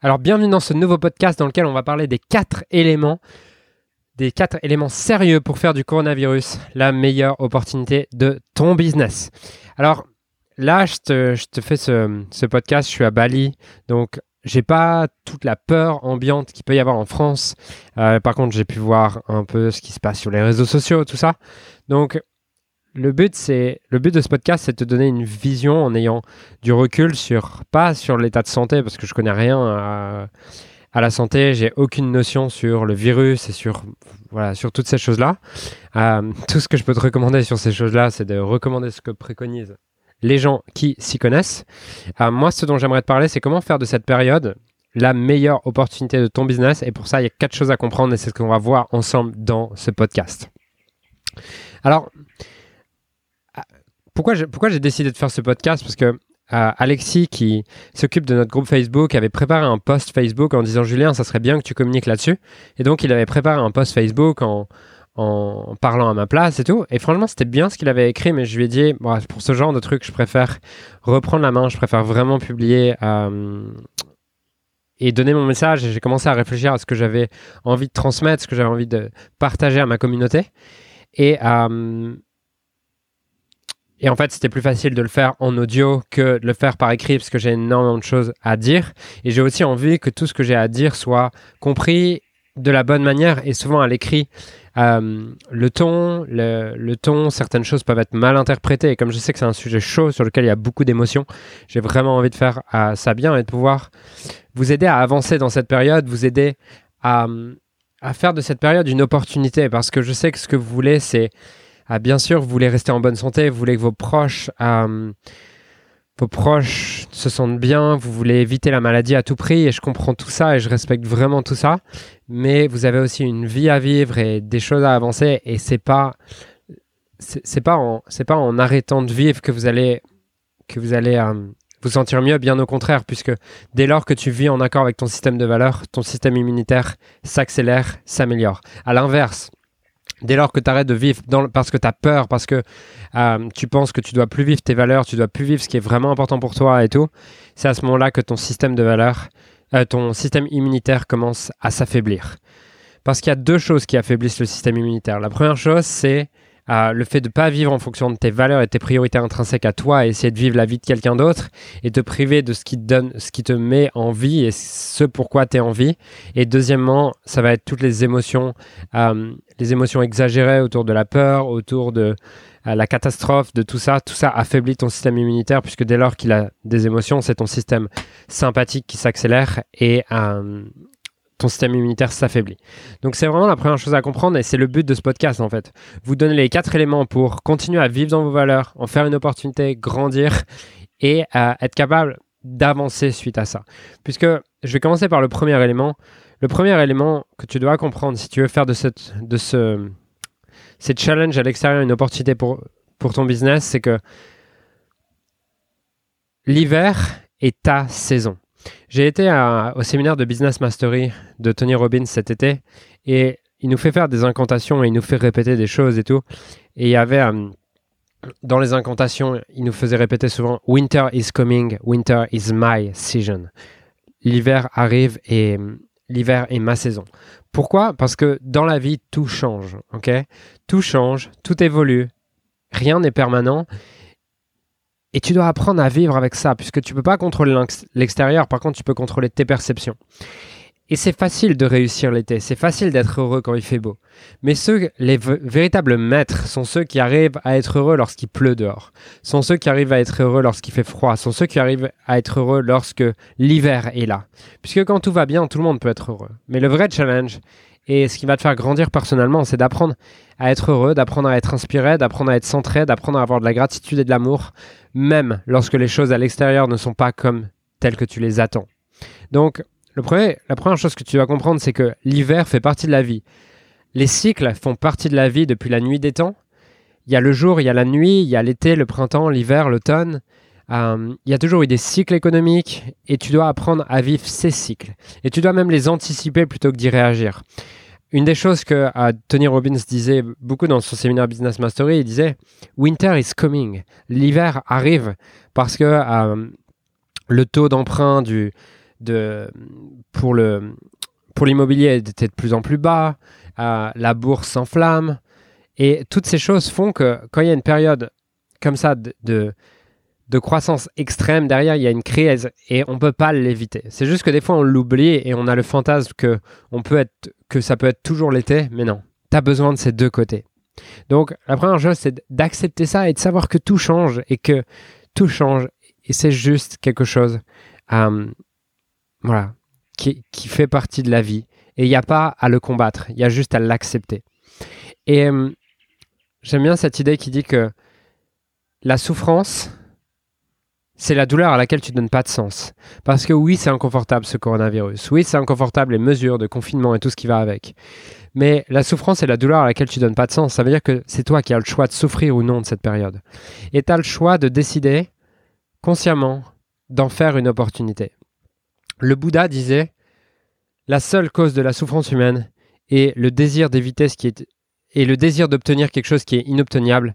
Alors bienvenue dans ce nouveau podcast dans lequel on va parler des quatre éléments, des quatre éléments sérieux pour faire du coronavirus la meilleure opportunité de ton business. Alors là, je te, fais ce, podcast, je suis à Bali, donc j'ai pas toute la peur ambiante qu'il peut y avoir en France. Euh, par contre, j'ai pu voir un peu ce qui se passe sur les réseaux sociaux, tout ça. Donc le but, c'est le but de ce podcast, c'est de te donner une vision en ayant du recul sur pas sur l'état de santé parce que je connais rien à, la santé, j'ai aucune notion sur le virus et sur voilà sur toutes ces choses-là. Euh, tout ce que je peux te recommander sur ces choses-là, c'est de recommander ce que préconisent les gens qui s'y connaissent. Euh, moi, ce dont j'aimerais te parler, c'est comment faire de cette période la meilleure opportunité de ton business. Et pour ça, il y a quatre choses à comprendre et c'est ce qu'on va voir ensemble dans ce podcast. Alors, pourquoi j'ai décidé de faire ce podcast? Parce que euh, Alexis, qui s'occupe de notre groupe Facebook, avait préparé un post Facebook en disant Julien, ça serait bien que tu communiques là-dessus. Et donc, il avait préparé un post Facebook en, parlant à ma place et tout. Et franchement, c'était bien ce qu'il avait écrit, mais je lui ai dit pour ce genre de truc, je préfère reprendre la main, je préfère vraiment publier. Euh, et donner mon message. Et j'ai commencé à réfléchir à ce que j'avais envie de transmettre, ce que j'avais envie de partager à ma communauté. Et euh, et en fait, c'était plus facile de le faire en audio que de le faire par écrit parce que j'ai énormément de choses à dire. Et j'ai aussi envie que tout ce que j'ai à dire soit compris de la bonne manière et souvent à l'écrit. Euh, le ton, le, ton, certaines choses peuvent être mal interprétées. Et comme je sais que c'est un sujet chaud sur lequel il y a beaucoup d'émotions, j'ai vraiment envie de faire euh, ça bien et de pouvoir vous aider à avancer dans cette période, vous aider à, à faire de cette période une opportunité. Parce que je sais que ce que vous voulez, c'est ah, bien sûr, vous voulez rester en bonne santé, vous voulez que vos proches, euh, vos proches se sentent bien, vous voulez éviter la maladie à tout prix, et je comprends tout ça et je respecte vraiment tout ça. Mais vous avez aussi une vie à vivre et des choses à avancer, et c'est pas, c'est pas en, c'est pas en arrêtant de vivre que vous allez, que vous allez euh, vous sentir mieux, bien au contraire, puisque dès lors que tu vis en accord avec ton système de valeurs, ton système immunitaire s'accélère, s'améliore. À l'inverse, Dès lors que tu arrêtes de vivre parce que tu as peur, parce que euh, tu penses que tu dois plus vivre tes valeurs, tu dois plus vivre ce qui est vraiment important pour toi et tout, c'est à ce moment-là que ton système de valeurs, euh, ton système immunitaire commence à s'affaiblir. Parce qu'il y a deux choses qui affaiblissent le système immunitaire. La première chose, c'est le fait de pas vivre en fonction de tes valeurs et tes priorités intrinsèques à toi et essayer de vivre la vie de quelqu'un d'autre et te priver de ce qui te donne, ce qui te met en vie et ce pourquoi tu es en vie. Et deuxièmement, ça va être toutes les émotions, euh, les émotions exagérées autour de la peur, autour de euh, la catastrophe, de tout ça. Tout ça affaiblit ton système immunitaire puisque dès lors qu'il a des émotions, c'est ton système sympathique qui s'accélère et euh, ton système immunitaire s'affaiblit. Donc c'est vraiment la première chose à comprendre et c'est le but de ce podcast en fait. Vous donner les quatre éléments pour continuer à vivre dans vos valeurs, en faire une opportunité, grandir et être capable d'avancer suite à ça. Puisque je vais commencer par le premier élément. Le premier élément que tu dois comprendre si tu veux faire de ce ces challenges à l'extérieur une opportunité pour, pour ton business, c'est que l'hiver est ta saison. J'ai été au séminaire de Business Mastery de Tony Robbins cet été et il nous fait faire des incantations et il nous fait répéter des choses et tout. Et il y avait euh, dans les incantations, il nous faisait répéter souvent Winter is coming, winter is my season. L'hiver arrive et l'hiver est ma saison. Pourquoi? Parce que dans la vie, tout change, ok? Tout change, tout évolue, rien n'est permanent et tu dois apprendre à vivre avec ça, puisque tu peux pas contrôler l'extérieur, par contre tu peux contrôler tes perceptions. Et c'est facile de réussir l'été, c'est facile d'être heureux quand il fait beau. Mais ceux, les véritables maîtres sont ceux qui arrivent à être heureux lorsqu'il pleut dehors, sont ceux qui arrivent à être heureux lorsqu'il fait froid, sont ceux qui arrivent à être heureux lorsque l'hiver est là. Puisque quand tout va bien, tout le monde peut être heureux. Mais le vrai challenge, et ce qui va te faire grandir personnellement, c'est d'apprendre à être heureux, d'apprendre à être inspiré, d'apprendre à être centré, d'apprendre à avoir de la gratitude et de l'amour, même lorsque les choses à l'extérieur ne sont pas comme telles que tu les attends. Donc, la première chose que tu dois comprendre, c'est que l'hiver fait partie de la vie. Les cycles font partie de la vie depuis la nuit des temps. Il y a le jour, il y a la nuit, il y a l'été, le printemps, l'hiver, l'automne. Euh, il y a toujours eu des cycles économiques et tu dois apprendre à vivre ces cycles. Et tu dois même les anticiper plutôt que d'y réagir. Une des choses que euh, Tony Robbins disait beaucoup dans son séminaire Business Mastery, il disait Winter is coming. L'hiver arrive parce que euh, le taux d'emprunt pour l'immobilier était de plus en plus bas, la bourse s'enflamme, et toutes ces choses font que quand il y a une période comme ça de, croissance extrême, derrière il y a une crise et on peut pas l'éviter. C'est juste que des fois on l'oublie et on a le fantasme que, on peut être, que ça peut être toujours l'été, mais non, tu as besoin de ces deux côtés. Donc la première chose c'est d'accepter ça et de savoir que tout change et que tout change et c'est juste quelque chose euh, voilà, qui, qui, fait partie de la vie. Et il n'y a pas à le combattre, il y a juste à l'accepter. Et euh, j'aime bien cette idée qui dit que la souffrance, c'est la douleur à laquelle tu ne donnes pas de sens. Parce que oui, c'est inconfortable ce coronavirus. Oui, c'est inconfortable les mesures de confinement et tout ce qui va avec. Mais la souffrance et la douleur à laquelle tu ne donnes pas de sens. Ça veut dire que c'est toi qui as le choix de souffrir ou non de cette période. Et tu as le choix de décider consciemment d'en faire une opportunité. Le Bouddha disait La seule cause de la souffrance humaine est le désir d'éviter ce qui est le désir d'obtenir quelque chose qui est inobtenable,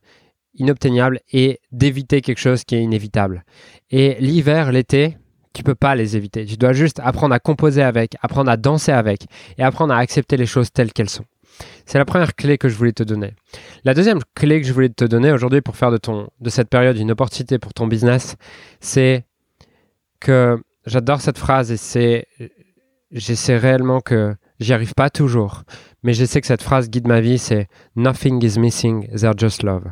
inobtenable et d'éviter quelque chose qui est inévitable. Et l'hiver, l'été, tu peux pas les éviter. Tu dois juste apprendre à composer avec, apprendre à danser avec et apprendre à accepter les choses telles qu'elles sont. C'est la première clé que je voulais te donner. La deuxième clé que je voulais te donner aujourd'hui pour faire de, ton, de cette période une opportunité pour ton business, c'est que j'adore cette phrase et c'est, j'essaie réellement que j'y arrive pas toujours, mais je sais que cette phrase guide ma vie, c'est Nothing is missing, there's just love.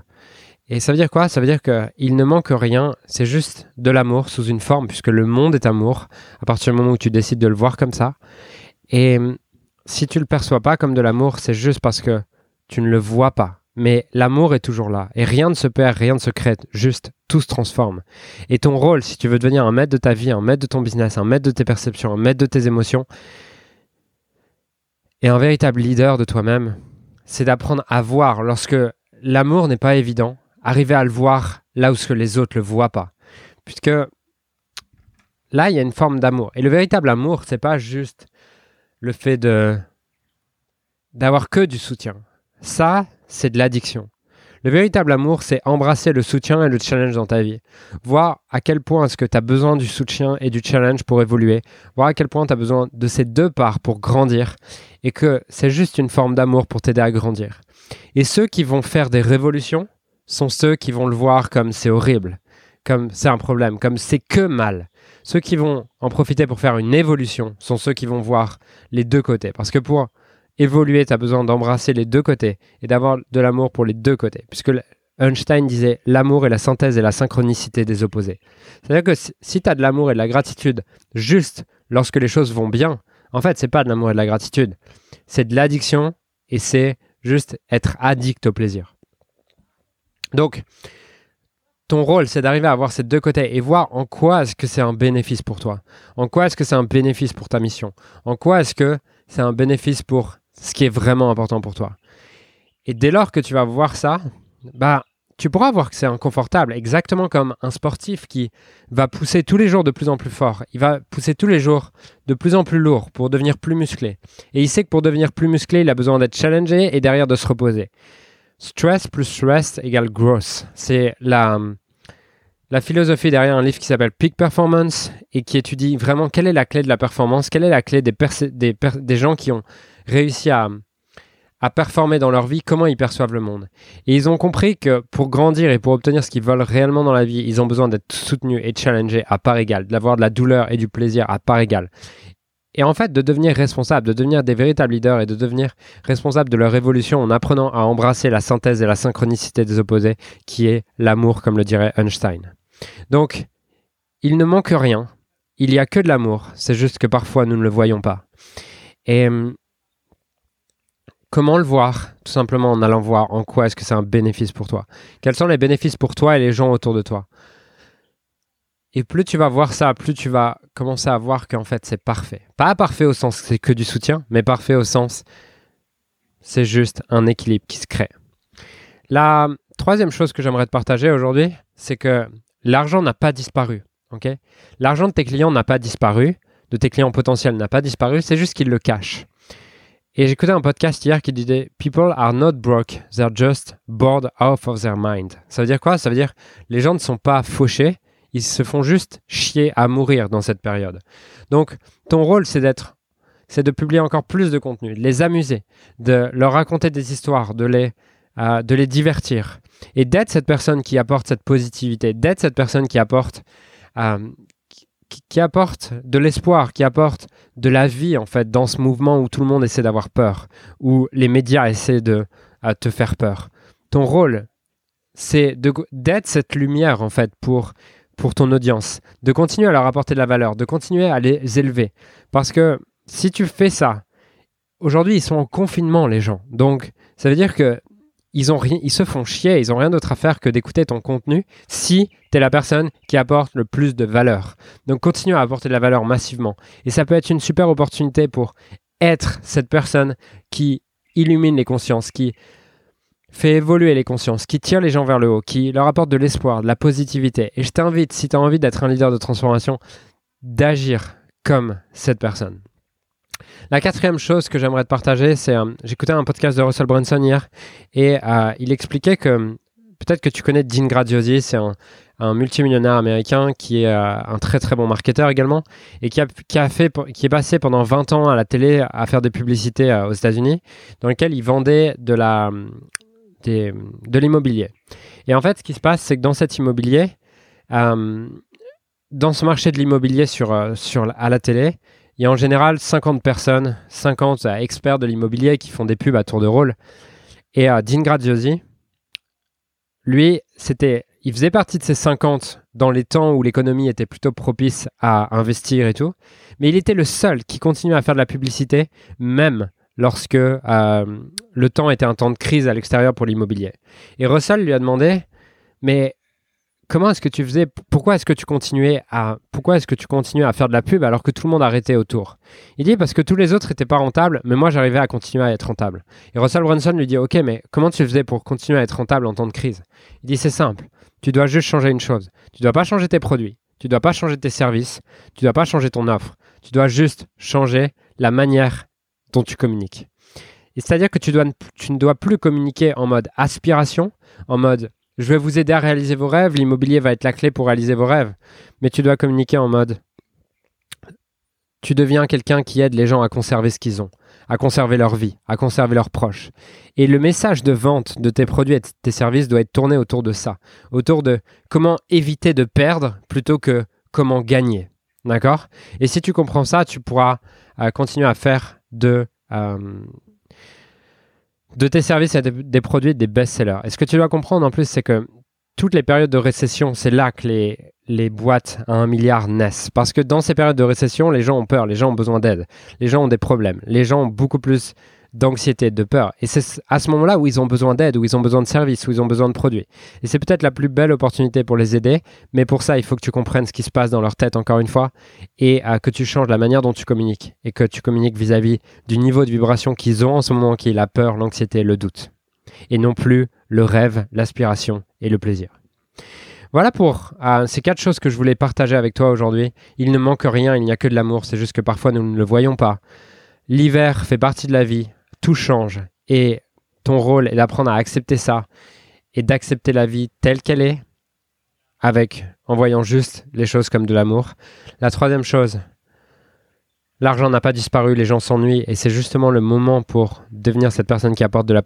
Et ça veut dire quoi? Ça veut dire qu'il ne manque rien, c'est juste de l'amour sous une forme, puisque le monde est amour, à partir du moment où tu décides de le voir comme ça. Et si tu le perçois pas comme de l'amour, c'est juste parce que tu ne le vois pas. Mais l'amour est toujours là. Et rien ne se perd, rien ne se crée. Juste, tout se transforme. Et ton rôle, si tu veux devenir un maître de ta vie, un maître de ton business, un maître de tes perceptions, un maître de tes émotions, et un véritable leader de toi-même, c'est d'apprendre à voir lorsque l'amour n'est pas évident, arriver à le voir là où ce que les autres le voient pas. Puisque là, il y a une forme d'amour. Et le véritable amour, c'est pas juste le fait de d'avoir que du soutien. Ça, c'est de l'addiction. Le véritable amour, c'est embrasser le soutien et le challenge dans ta vie. Voir à quel point est-ce que tu as besoin du soutien et du challenge pour évoluer. Voir à quel point tu as besoin de ces deux parts pour grandir. Et que c'est juste une forme d'amour pour t'aider à grandir. Et ceux qui vont faire des révolutions, sont ceux qui vont le voir comme c'est horrible, comme c'est un problème, comme c'est que mal. Ceux qui vont en profiter pour faire une évolution sont ceux qui vont voir les deux côtés. Parce que pour évoluer, tu as besoin d'embrasser les deux côtés et d'avoir de l'amour pour les deux côtés. Puisque Einstein disait l'amour est la synthèse et la synchronicité des opposés. C'est-à-dire que si tu as de l'amour et de la gratitude juste lorsque les choses vont bien, en fait, c'est pas de l'amour et de la gratitude. C'est de l'addiction et c'est juste être addict au plaisir. Donc, ton rôle, c'est d'arriver à voir ces deux côtés et voir en quoi est-ce que c'est un bénéfice pour toi. En quoi est-ce que c'est un bénéfice pour ta mission. En quoi est-ce que c'est un bénéfice pour ce qui est vraiment important pour toi. Et dès lors que tu vas voir ça, bah, tu pourras voir que c'est inconfortable, exactement comme un sportif qui va pousser tous les jours de plus en plus fort. Il va pousser tous les jours de plus en plus lourd pour devenir plus musclé. Et il sait que pour devenir plus musclé, il a besoin d'être challengé et derrière de se reposer. Stress plus stress égale growth. C'est la, la philosophie derrière un livre qui s'appelle Peak Performance et qui étudie vraiment quelle est la clé de la performance, quelle est la clé des, des, des gens qui ont réussi à, à performer dans leur vie, comment ils perçoivent le monde. Et ils ont compris que pour grandir et pour obtenir ce qu'ils veulent réellement dans la vie, ils ont besoin d'être soutenus et challengés à part égale, d'avoir de la douleur et du plaisir à part égale. Et en fait, de devenir responsable, de devenir des véritables leaders et de devenir responsable de leur évolution en apprenant à embrasser la synthèse et la synchronicité des opposés, qui est l'amour, comme le dirait Einstein. Donc, il ne manque rien. Il y a que de l'amour. C'est juste que parfois nous ne le voyons pas. Et hum, comment le voir Tout simplement en allant voir en quoi est-ce que c'est un bénéfice pour toi? Quels sont les bénéfices pour toi et les gens autour de toi? Et plus tu vas voir ça, plus tu vas commencer à voir qu'en fait c'est parfait. Pas parfait au sens c'est que du soutien, mais parfait au sens c'est juste un équilibre qui se crée. La troisième chose que j'aimerais te partager aujourd'hui, c'est que l'argent n'a pas disparu. l'argent de tes clients n'a pas disparu, de tes clients potentiels n'a pas disparu, c'est juste qu'ils le cachent. Et j'écoutais un podcast hier qui disait People are not broke, they're just bored out of their mind. Ça veut dire quoi? Ça veut dire les gens ne sont pas fauchés, ils se font juste chier à mourir dans cette période. Donc, ton rôle, c'est d'être, c'est de publier encore plus de contenu, de les amuser, de leur raconter des histoires, de les, euh, de les divertir et d'être cette personne qui apporte cette positivité, d'être cette personne qui apporte, euh, qui, apporte de l'espoir, qui apporte de la vie en fait dans ce mouvement où tout le monde essaie d'avoir peur, où les médias essaient de te faire peur. Ton rôle, c'est d'être cette lumière en fait pour pour ton audience, de continuer à leur apporter de la valeur, de continuer à les élever. Parce que si tu fais ça, aujourd'hui ils sont en confinement les gens, donc ça veut dire que ils, se font chier, ils ont rien d'autre à faire que d'écouter ton contenu si tu es la personne qui apporte le plus de valeur. Donc continue à apporter de la valeur massivement. Et ça peut être une super opportunité pour être cette personne qui illumine les consciences, qui fait évoluer les consciences, qui tire les gens vers le haut, qui leur apporte de l'espoir, de la positivité. Et je t'invite, si tu as envie d'être un leader de transformation, d'agir comme cette personne. La quatrième chose que j'aimerais te partager, c'est euh, j'écoutais un podcast de Russell Brunson hier et euh, il expliquait que peut-être que tu connais Dean Graziosi, c'est un, multimillionnaire américain qui est euh, un très très bon marketeur également et qui, a, qui, a fait, qui est passé pendant 20 ans à la télé à faire des publicités aux États-Unis dans lesquelles il vendait de la, de l'immobilier. Et en fait, ce qui se passe, c'est que dans cet immobilier, euh, dans ce marché de l'immobilier sur, euh, sur, à la télé, il y a en général 50 personnes, 50 euh, experts de l'immobilier qui font des pubs à tour de rôle. Et Dean Graziosi, lui, c'était, il faisait partie de ces 50 dans les temps où l'économie était plutôt propice à investir et tout. Mais il était le seul qui continuait à faire de la publicité, même lorsque euh, le temps était un temps de crise à l'extérieur pour l'immobilier. Et Russell lui a demandé, mais comment est-ce que tu faisais Pourquoi est-ce que tu continuais à pourquoi est-ce que tu continuais à faire de la pub alors que tout le monde arrêtait autour? Il dit parce que tous les autres n'étaient pas rentables, mais moi j'arrivais à continuer à être rentable. Et Russell Brunson lui dit ok, mais comment tu faisais pour continuer à être rentable en temps de crise? Il dit c'est simple. Tu dois juste changer une chose. Tu dois pas changer tes produits. Tu dois pas changer tes services. Tu dois pas changer ton offre. Tu dois juste changer la manière dont tu communiques. c'est-à-dire que tu, ne dois plus communiquer en mode aspiration, en mode je vais vous aider à réaliser vos rêves, l'immobilier va être la clé pour réaliser vos rêves, mais tu dois communiquer en mode tu deviens quelqu'un qui aide les gens à conserver ce qu'ils ont, à conserver leur vie, à conserver leurs proches. Et le message de vente de tes produits et de tes services doit être tourné autour de ça, autour de comment éviter de perdre plutôt que comment gagner. D'accord? Et si tu comprends ça, tu pourras euh, continuer à faire de, euh, de tes services et des, produits des best-sellers. Et ce que tu dois comprendre en plus, c'est que toutes les périodes de récession, c'est là que les, les boîtes à un milliard naissent. Parce que dans ces périodes de récession, les gens ont peur, les gens ont besoin d'aide, les gens ont des problèmes, les gens ont beaucoup plus d'anxiété, de peur. Et c'est à ce moment-là où ils ont besoin d'aide, où ils ont besoin de services, où ils ont besoin de produits. Et c'est peut-être la plus belle opportunité pour les aider, mais pour ça, il faut que tu comprennes ce qui se passe dans leur tête, encore une fois, et euh, que tu changes la manière dont tu communiques, et que tu communiques vis-à-vis du niveau de vibration qu'ils ont en ce moment, qui est la peur, l'anxiété, le doute. Et non plus le rêve, l'aspiration et le plaisir. Voilà pour euh, ces quatre choses que je voulais partager avec toi aujourd'hui. Il ne manque rien, il n'y a que de l'amour, c'est juste que parfois nous ne le voyons pas. L'hiver fait partie de la vie, tout change. Et ton rôle est d'apprendre à accepter ça et d'accepter la vie telle qu'elle est, avec en voyant juste les choses comme de l'amour. La troisième chose, l'argent n'a pas disparu, les gens s'ennuient et c'est justement le moment pour devenir cette personne qui apporte de la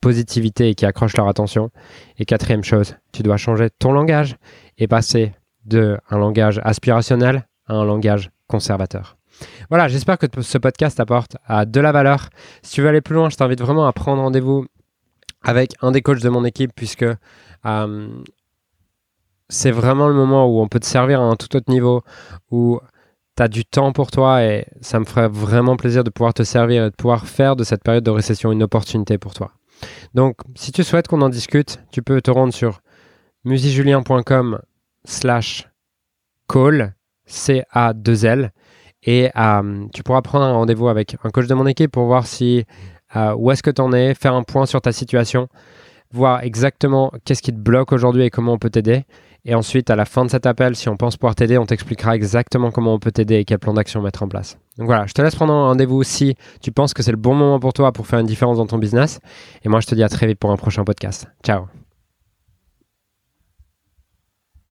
positivité et qui accroche leur attention. Et quatrième chose, tu dois changer ton langage et passer de un langage aspirationnel à un langage conservateur. Voilà, j'espère que ce podcast apporte de la valeur. Si tu veux aller plus loin, je t'invite vraiment à prendre rendez-vous avec un des coachs de mon équipe puisque euh, c'est vraiment le moment où on peut te servir à un tout autre niveau, où tu as du temps pour toi et ça me ferait vraiment plaisir de pouvoir te servir et de pouvoir faire de cette période de récession une opportunité pour toi. Donc, si tu souhaites qu'on en discute, tu peux te rendre sur musijulien.com slash call, C-A-2-L, et euh, tu pourras prendre un rendez-vous avec un coach de mon équipe pour voir si euh, où est-ce que tu en es, faire un point sur ta situation, voir exactement qu'est-ce qui te bloque aujourd'hui et comment on peut t'aider. Et ensuite, à la fin de cet appel, si on pense pouvoir t'aider, on t'expliquera exactement comment on peut t'aider et quel plan d'action mettre en place. Donc voilà, je te laisse prendre un rendez-vous si tu penses que c'est le bon moment pour toi pour faire une différence dans ton business. Et moi, je te dis à très vite pour un prochain podcast. Ciao